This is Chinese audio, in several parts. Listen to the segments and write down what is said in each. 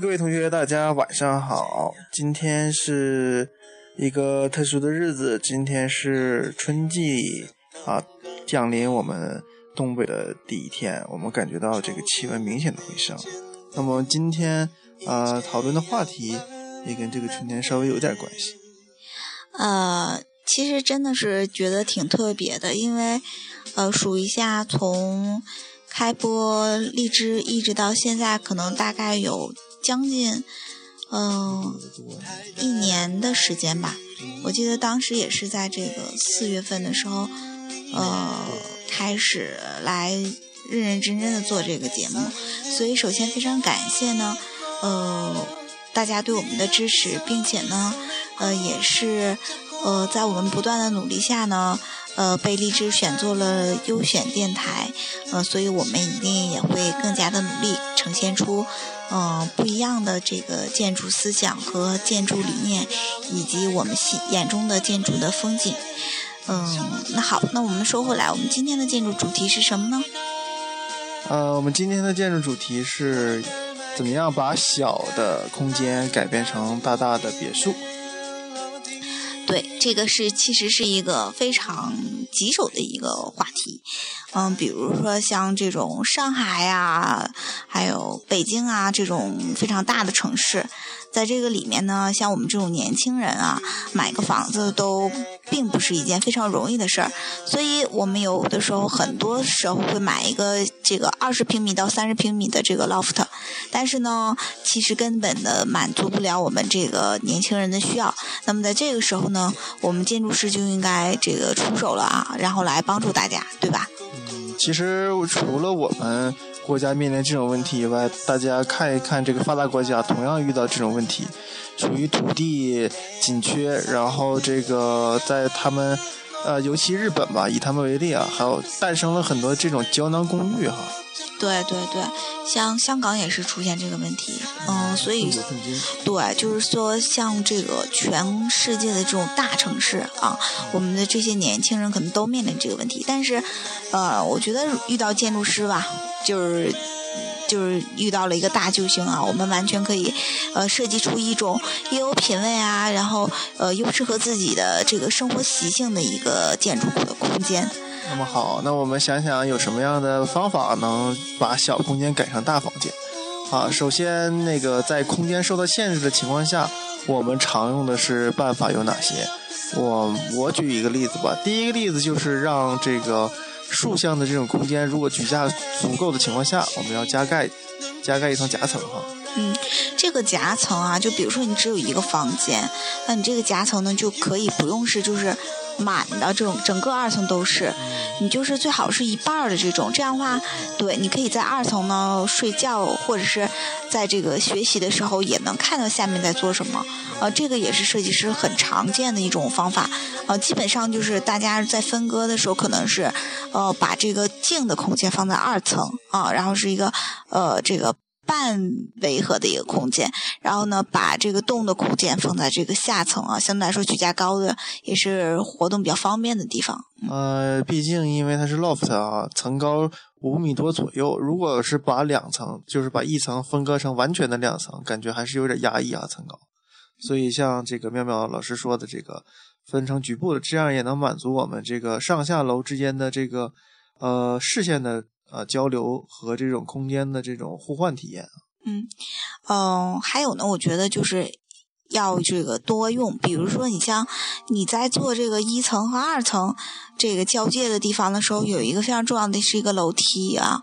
各位同学，大家晚上好。今天是一个特殊的日子，今天是春季啊降临我们东北的第一天，我们感觉到这个气温明显的回升。那么今天啊讨论的话题也跟这个春天稍微有点关系。呃，其实真的是觉得挺特别的，因为呃数一下从。开播荔枝一直到现在，可能大概有将近嗯一年的时间吧。我记得当时也是在这个四月份的时候，呃，开始来认认真真的做这个节目。所以首先非常感谢呢，呃，大家对我们的支持，并且呢，呃，也是呃在我们不断的努力下呢。呃，被荔枝选做了优选电台，呃，所以我们一定也会更加的努力，呈现出，嗯，不一样的这个建筑思想和建筑理念，以及我们心眼中的建筑的风景。嗯，那好，那我们说回来，我们今天的建筑主题是什么呢？呃，我们今天的建筑主题是，怎么样把小的空间改变成大大的别墅。对，这个是其实是一个非常棘手的一个话题，嗯，比如说像这种上海呀，还有北京啊这种非常大的城市。在这个里面呢，像我们这种年轻人啊，买个房子都并不是一件非常容易的事儿，所以我们有的时候很多时候会买一个这个二十平米到三十平米的这个 loft，但是呢，其实根本的满足不了我们这个年轻人的需要。那么在这个时候呢，我们建筑师就应该这个出手了啊，然后来帮助大家，对吧？嗯，其实除了我们。国家面临这种问题以外，大家看一看这个发达国家同样遇到这种问题，属于土地紧缺，然后这个在他们，呃，尤其日本吧，以他们为例啊，还有诞生了很多这种胶囊公寓哈。对对对，像香港也是出现这个问题，嗯，所以对，就是说像这个全世界的这种大城市啊，我们的这些年轻人可能都面临这个问题，但是，呃，我觉得遇到建筑师吧，就是就是遇到了一个大救星啊，我们完全可以，呃，设计出一种又有品位啊，然后呃又适合自己的这个生活习性的一个建筑的空间。那么好，那我们想想有什么样的方法能把小空间改成大房间？啊，首先那个在空间受到限制的情况下，我们常用的是办法有哪些？我我举一个例子吧。第一个例子就是让这个竖向的这种空间，如果举架足够的情况下，我们要加盖加盖一层夹层哈。嗯，这个夹层啊，就比如说你只有一个房间，那你这个夹层呢就可以不用是就是。满的这种整个二层都是，你就是最好是一半的这种，这样的话，对，你可以在二层呢睡觉，或者是在这个学习的时候也能看到下面在做什么，呃，这个也是设计师很常见的一种方法，呃，基本上就是大家在分割的时候可能是，呃，把这个静的空间放在二层啊，然后是一个呃这个。半维和的一个空间，然后呢，把这个动的空间放在这个下层啊，相对来说举架高的，也是活动比较方便的地方。呃，毕竟因为它是 loft 啊，层高五米多左右，如果是把两层，就是把一层分割成完全的两层，感觉还是有点压抑啊，层高。所以像这个妙妙老师说的这个分成局部的，这样也能满足我们这个上下楼之间的这个呃视线的。呃，交流和这种空间的这种互换体验。嗯，嗯，还有呢，我觉得就是要这个多用，比如说你像你在做这个一层和二层这个交界的地方的时候，有一个非常重要的是一个楼梯啊。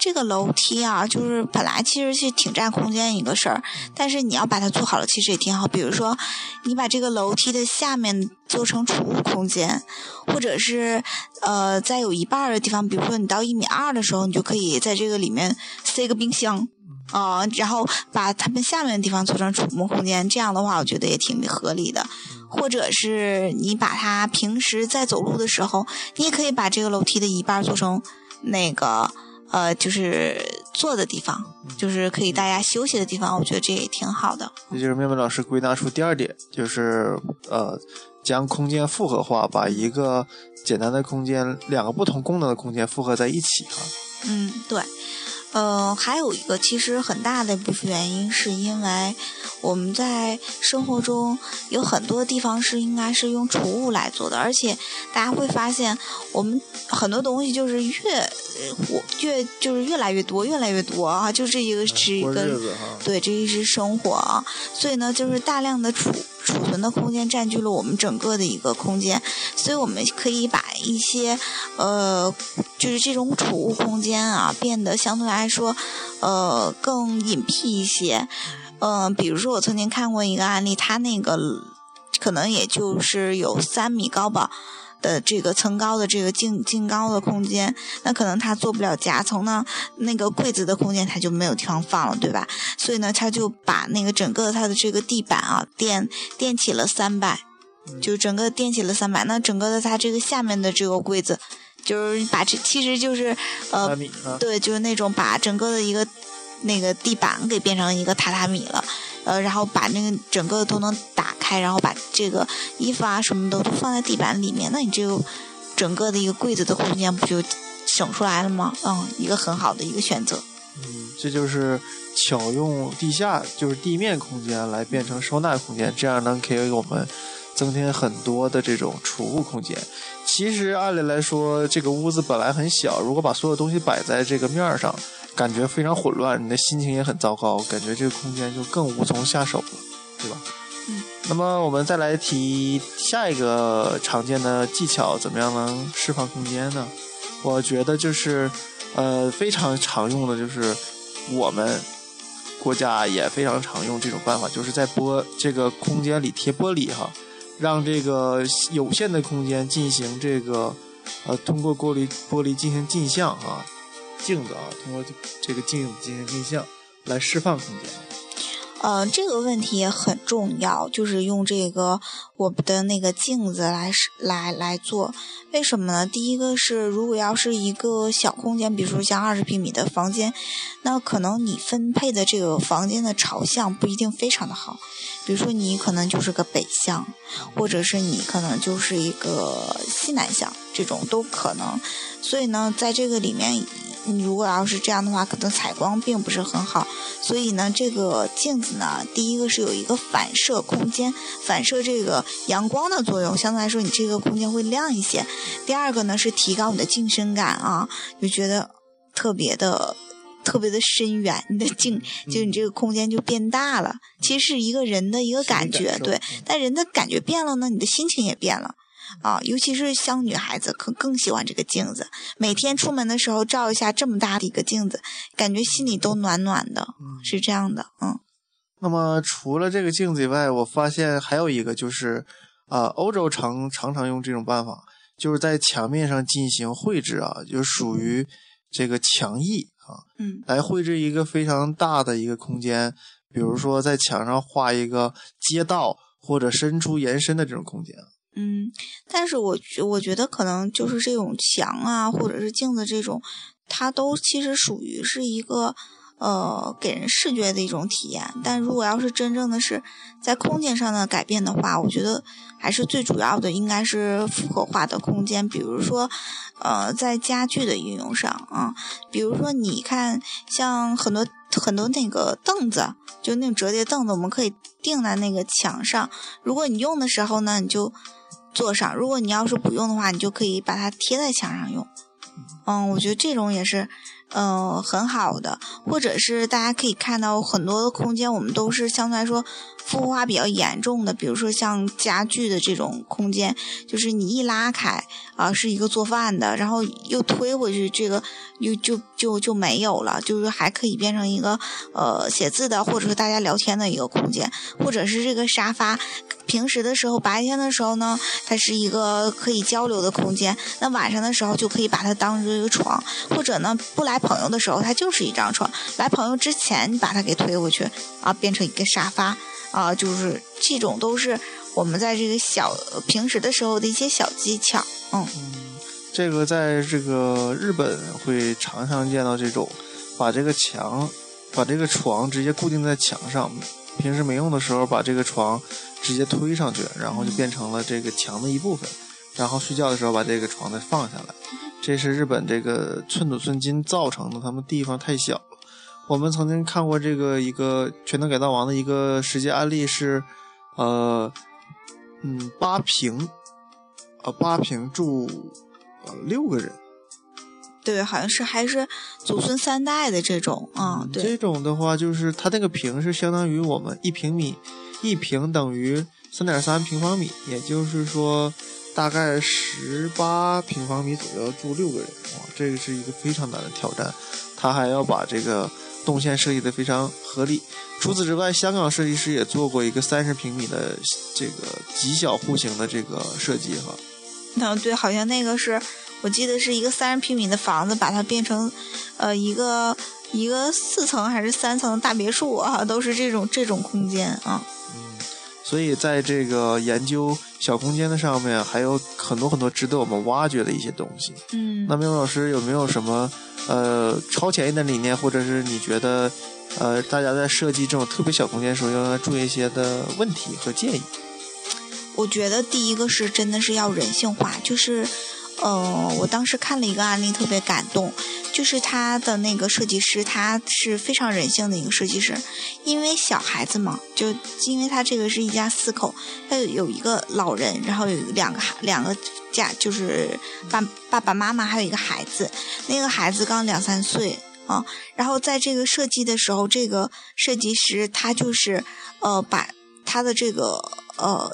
这个楼梯啊，就是本来其实是挺占空间一个事儿，但是你要把它做好了，其实也挺好。比如说，你把这个楼梯的下面做成储物空间，或者是呃，在有一半的地方，比如说你到一米二的时候，你就可以在这个里面塞个冰箱啊，然后把它们下面的地方做成储物空间。这样的话，我觉得也挺合理的。或者是你把它平时在走路的时候，你也可以把这个楼梯的一半做成那个。呃，就是坐的地方，就是可以大家休息的地方，我觉得这也挺好的。这就是妙妙老师归纳出第二点，就是呃，将空间复合化，把一个简单的空间，两个不同功能的空间复合在一起哈。嗯，对。呃，还有一个其实很大的一部分原因，是因为我们在生活中有很多地方是应该是用储物来做的，而且大家会发现，我们很多东西就是越我越就是越来越多，越来越多啊，就这一个是一个对，这一是生活啊，所以呢，就是大量的储储存的空间占据了我们整个的一个空间，所以我们可以把一些呃。就是这种储物空间啊，变得相对来说，呃，更隐蔽一些。嗯，比如说我曾经看过一个案例，它那个可能也就是有三米高吧的这个层高的这个净净高的空间，那可能它做不了夹层呢，那个柜子的空间它就没有地方放了，对吧？所以呢，他就把那个整个它的这个地板啊垫垫起了三百，就整个垫起了三百，那整个的它这个下面的这个柜子。就是把这，其实就是呃，对，就是那种把整个的一个那个地板给变成一个榻榻米了，呃，然后把那个整个都能打开，然后把这个衣服啊什么的都放在地板里面，那你这个整个的一个柜子的空间不就省出来了吗？嗯，一个很好的一个选择。嗯，这就是巧用地下就是地面空间来变成收纳空间，这样能给我们。增添很多的这种储物空间。其实按理来说，这个屋子本来很小，如果把所有东西摆在这个面上，感觉非常混乱，你的心情也很糟糕，感觉这个空间就更无从下手了，对吧？那么我们再来提下一个常见的技巧，怎么样能释放空间呢？我觉得就是，呃，非常常用的就是我们国家也非常常用这种办法，就是在玻这个空间里贴玻璃哈。让这个有限的空间进行这个，呃，通过玻璃玻璃进行镜像啊，镜子啊，通过这个镜子进行镜像来释放空间。呃，这个问题也很重要，就是用这个我们的那个镜子来来来做。为什么呢？第一个是，如果要是一个小空间，比如说像二十平米的房间，那可能你分配的这个房间的朝向不一定非常的好。比如说你可能就是个北向，或者是你可能就是一个西南向，这种都可能。所以呢，在这个里面。你如果要是这样的话，可能采光并不是很好，所以呢，这个镜子呢，第一个是有一个反射空间，反射这个阳光的作用，相对来说你这个空间会亮一些。第二个呢是提高你的近身感啊，就觉得特别的特别的深远，你的镜就你这个空间就变大了。其实是一个人的一个感觉，对，但人的感觉变了呢，你的心情也变了。啊，尤其是像女孩子，可更喜欢这个镜子。每天出门的时候照一下这么大的一个镜子，感觉心里都暖暖的，是这样的。嗯。那么除了这个镜子以外，我发现还有一个就是，啊，欧洲常常常用这种办法，就是在墙面上进行绘制啊，就属于这个墙艺啊，嗯，来绘制一个非常大的一个空间，比如说在墙上画一个街道或者伸出延伸的这种空间。嗯，但是我觉我觉得可能就是这种墙啊，或者是镜子这种，它都其实属于是一个呃给人视觉的一种体验。但如果要是真正的是在空间上的改变的话，我觉得还是最主要的应该是复合化的空间。比如说，呃，在家具的应用上啊，比如说你看，像很多很多那个凳子，就那种折叠凳子，我们可以钉在那个墙上。如果你用的时候呢，你就。坐上，如果你要是不用的话，你就可以把它贴在墙上用。嗯，我觉得这种也是，嗯，很好的。或者是大家可以看到很多的空间，我们都是相对来说复合化比较严重的。比如说像家具的这种空间，就是你一拉开啊，是一个做饭的，然后又推回去，这个又就就就没有了。就是还可以变成一个呃写字的，或者是大家聊天的一个空间，或者是这个沙发。平时的时候，白天的时候呢，它是一个可以交流的空间。那晚上的时候，就可以把它当成一个床，或者呢，不来朋友的时候，它就是一张床。来朋友之前，你把它给推回去啊，变成一个沙发啊，就是这种都是我们在这个小平时的时候的一些小技巧。嗯，这个在这个日本会常常见到这种，把这个墙，把这个床直接固定在墙上。平时没用的时候，把这个床直接推上去，然后就变成了这个墙的一部分。然后睡觉的时候，把这个床再放下来。这是日本这个寸土寸金造成的，他们地方太小。我们曾经看过这个一个《全能改造王》的一个实际案例是，呃，嗯，八平，呃，八平住呃六个人。对，好像是还是祖孙三代的这种，嗯，对。这种的话，就是它那个平是相当于我们一平米，一平等于三点三平方米，也就是说大概十八平方米左右住六个人，哇，这个是一个非常难的挑战。他还要把这个。动线设计的非常合理。除此之外，香港设计师也做过一个三十平米的这个极小户型的这个设计哈。嗯，对，好像那个是我记得是一个三十平米的房子，把它变成呃一个一个四层还是三层大别墅啊，都是这种这种空间啊。所以在这个研究小空间的上面，还有很多很多值得我们挖掘的一些东西。嗯，那明老师有没有什么？呃，超前一点理念，或者是你觉得，呃，大家在设计这种特别小空间的时候，要注意一些的问题和建议。我觉得第一个是真的是要人性化，就是，呃，我当时看了一个案例，特别感动，就是他的那个设计师，他是非常人性的一个设计师，因为小孩子嘛，就因为他这个是一家四口，他有一个老人，然后有两个孩两个。家就是爸爸爸妈妈还有一个孩子，那个孩子刚两三岁啊。然后在这个设计的时候，这个设计师他就是呃把他的这个呃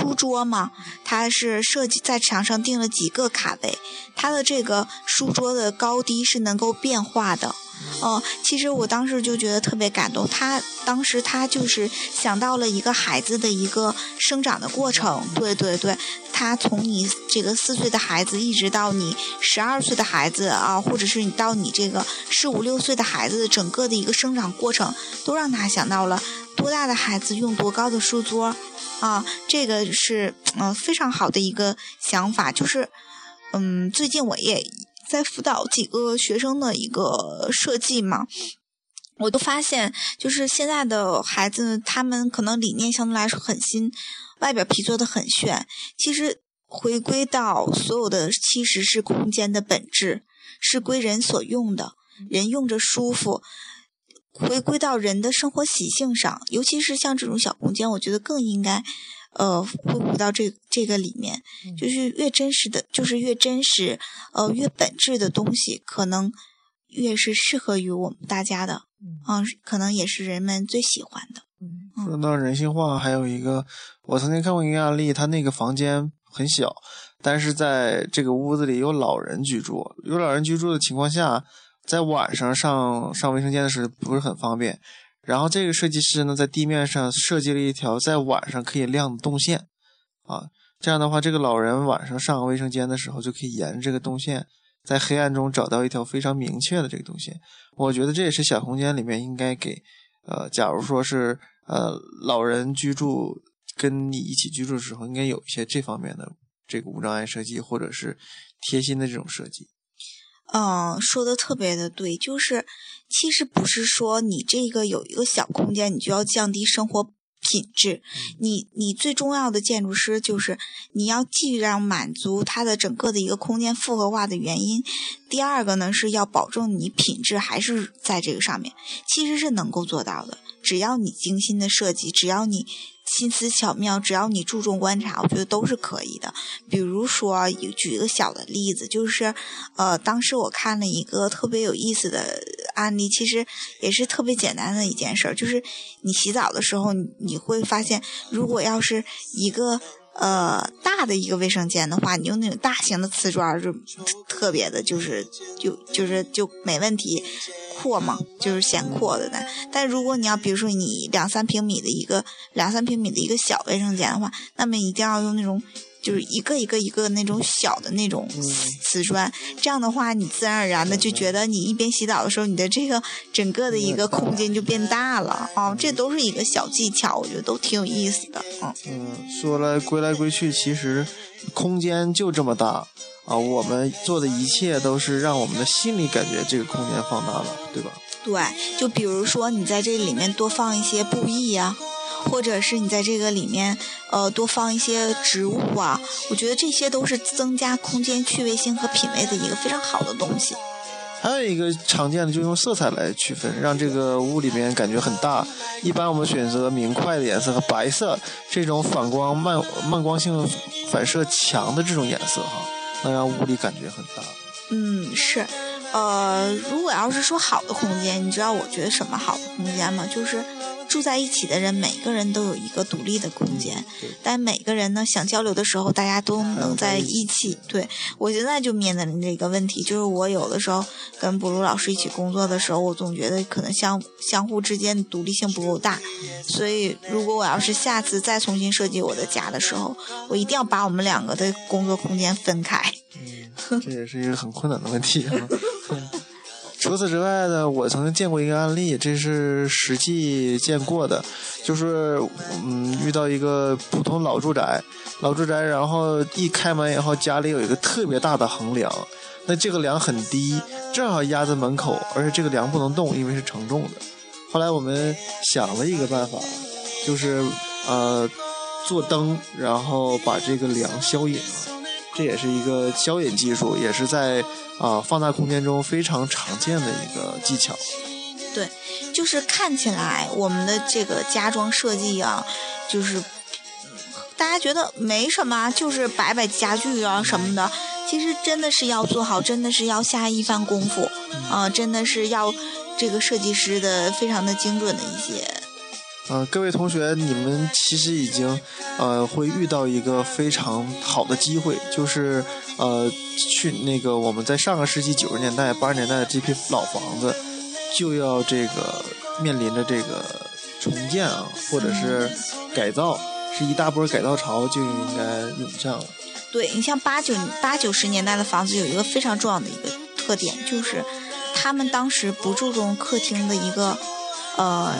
书桌嘛，他是设计在墙上钉了几个卡位，他的这个书桌的高低是能够变化的。哦，其实我当时就觉得特别感动。他当时他就是想到了一个孩子的一个生长的过程，对对对，他从你这个四岁的孩子，一直到你十二岁的孩子啊，或者是你到你这个十五六岁的孩子，整个的一个生长过程，都让他想到了多大的孩子用多高的书桌，啊，这个是嗯非常好的一个想法。就是嗯，最近我也。在辅导几个学生的一个设计嘛，我都发现，就是现在的孩子，他们可能理念相对来说很新，外表皮做的很炫。其实回归到所有的，其实是空间的本质，是归人所用的，人用着舒服。回归到人的生活习性上，尤其是像这种小空间，我觉得更应该。呃，会回到这这个里面，就是越真实的，就是越真实，呃，越本质的东西，可能越是适合于我们大家的，嗯，可能也是人们最喜欢的。说到人性化，还有一个，我曾经看过一个案例，他那个房间很小，但是在这个屋子里有老人居住，有老人居住的情况下，在晚上上上卫生间的时候不是很方便。然后这个设计师呢，在地面上设计了一条在晚上可以亮的动线，啊，这样的话，这个老人晚上上卫生间的时候，就可以沿着这个动线，在黑暗中找到一条非常明确的这个动线。我觉得这也是小空间里面应该给，呃，假如说是呃老人居住跟你一起居住的时候，应该有一些这方面的这个无障碍设计，或者是贴心的这种设计。嗯，说的特别的对，就是其实不是说你这个有一个小空间，你就要降低生活品质。你你最重要的建筑师就是你要既让满足它的整个的一个空间复合化的原因，第二个呢是要保证你品质还是在这个上面，其实是能够做到的。只要你精心的设计，只要你。心思巧妙，只要你注重观察，我觉得都是可以的。比如说，举一个小的例子，就是，呃，当时我看了一个特别有意思的案例，其实也是特别简单的一件事儿，就是你洗澡的时候，你会发现，如果要是一个。呃，大的一个卫生间的话，你用那种大型的瓷砖就特别的，就是就就是就没问题，阔嘛，就是显阔的呢。但如果你要比如说你两三平米的一个两三平米的一个小卫生间的话，那么一定要用那种。就是一个一个一个那种小的那种瓷砖，这样的话，你自然而然的就觉得你一边洗澡的时候，你的这个整个的一个空间就变大了啊！这都是一个小技巧，我觉得都挺有意思的嗯。嗯，说来归来归去，其实空间就这么大啊！我们做的一切都是让我们的心里感觉这个空间放大了，对吧？对，就比如说你在这里面多放一些布艺呀。或者是你在这个里面呃多放一些植物啊，我觉得这些都是增加空间趣味性和品味的一个非常好的东西。还有一个常见的，就用色彩来区分，让这个屋里面感觉很大。一般我们选择明快的颜色和白色这种反光漫漫光性反射强的这种颜色哈，能让屋里感觉很大。嗯，是。呃，如果要是说好的空间，你知道我觉得什么好的空间吗？就是住在一起的人，每个人都有一个独立的空间，但每个人呢想交流的时候，大家都能在一起。对我现在就面临这个问题，就是我有的时候跟布鲁老师一起工作的时候，我总觉得可能相相互之间独立性不够大，所以如果我要是下次再重新设计我的家的时候，我一定要把我们两个的工作空间分开。嗯，这也是一个很困难的问题啊。除此之外呢，我曾经见过一个案例，这是实际见过的，就是嗯，遇到一个普通老住宅，老住宅，然后一开门以后，家里有一个特别大的横梁，那这个梁很低，正好压在门口，而且这个梁不能动，因为是承重的。后来我们想了一个办法，就是呃，做灯，然后把这个梁消隐了。这也是一个消隐技术，也是在啊放大空间中非常常见的一个技巧。对，就是看起来我们的这个家装设计啊，就是大家觉得没什么，就是摆摆家具啊什么的。其实真的是要做好，真的是要下一番功夫啊，真的是要这个设计师的非常的精准的一些。嗯，各位同学，你们其实已经，呃，会遇到一个非常好的机会，就是呃，去那个我们在上个世纪九十年代、八十年代的这批老房子，就要这个面临着这个重建啊，或者是改造，是一大波改造潮就应该涌上了。对你像八九八九十年代的房子，有一个非常重要的一个特点，就是他们当时不注重客厅的一个。呃，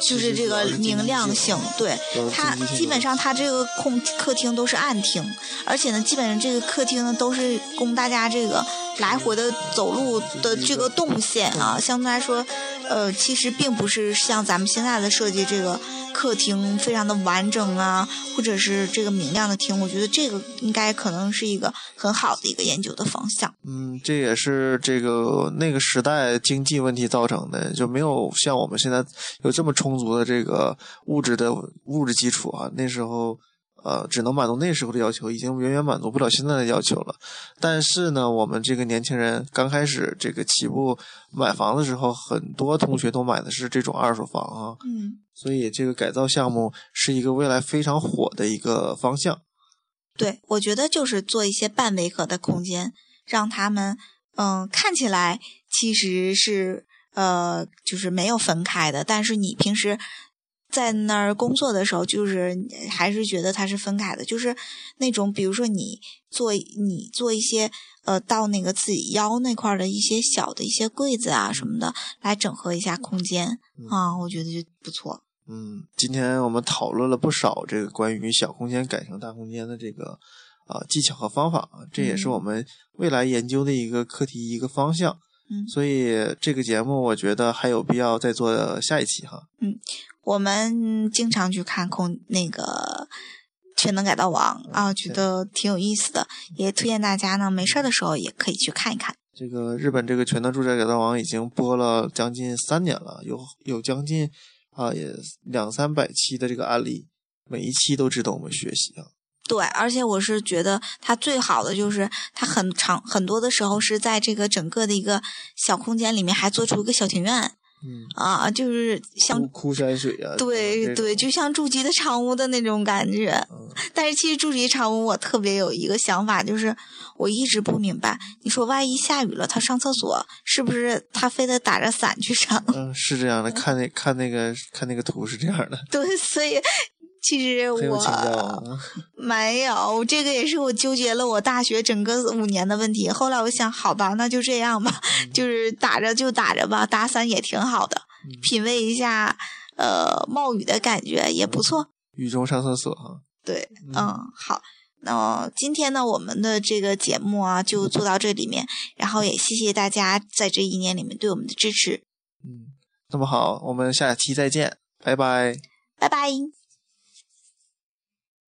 就是这个明亮性，对它基本上它这个空客厅都是暗厅，而且呢，基本上这个客厅呢都是供大家这个来回的走路的这个动线啊，相对来说，呃，其实并不是像咱们现在的设计这个。客厅非常的完整啊，或者是这个明亮的厅，我觉得这个应该可能是一个很好的一个研究的方向。嗯，这也是这个那个时代经济问题造成的，就没有像我们现在有这么充足的这个物质的物质基础啊。那时候。呃，只能满足那时候的要求，已经远远满足不了现在的要求了。但是呢，我们这个年轻人刚开始这个起步买房的时候，很多同学都买的是这种二手房啊。嗯。所以这个改造项目是一个未来非常火的一个方向。对，我觉得就是做一些半违和的空间，让他们嗯看起来其实是呃就是没有分开的，但是你平时。在那儿工作的时候，就是还是觉得它是分开的，就是那种，比如说你做你做一些呃，到那个自己腰那块的一些小的一些柜子啊什么的，来整合一下空间啊，我觉得就不错。嗯，今天我们讨论了不少这个关于小空间改成大空间的这个啊技巧和方法，这也是我们未来研究的一个课题一个方向。嗯，所以这个节目我觉得还有必要再做下一期哈。嗯。我们经常去看空那个全能改造王啊，觉得挺有意思的，也推荐大家呢，没事的时候也可以去看一看。这个日本这个全能住宅改造王已经播了将近三年了，有有将近啊也两三百期的这个案例，每一期都值得我们学习啊。对，而且我是觉得它最好的就是它很长很多的时候是在这个整个的一个小空间里面还做出一个小庭院。嗯啊，就是像枯山水啊，对对，就像筑基的长屋的那种感觉。但是其实筑基长屋，我特别有一个想法，就是我一直不明白，你说万一下雨了，他上厕所是不是他非得打着伞去上？嗯，是这样的，看那看那个看那个图是这样的。对，所以。其实我没有，这个也是我纠结了我大学整个五年的问题。后来我想，好吧，那就这样吧，就是打着就打着吧，打伞也挺好的，品味一下呃冒雨的感觉也不错。雨中上厕所哈。对，嗯，好，那今天呢，我们的这个节目啊就做到这里面，然后也谢谢大家在这一年里面对我们的支持。嗯，那么好，我们下期再见，拜拜。拜拜。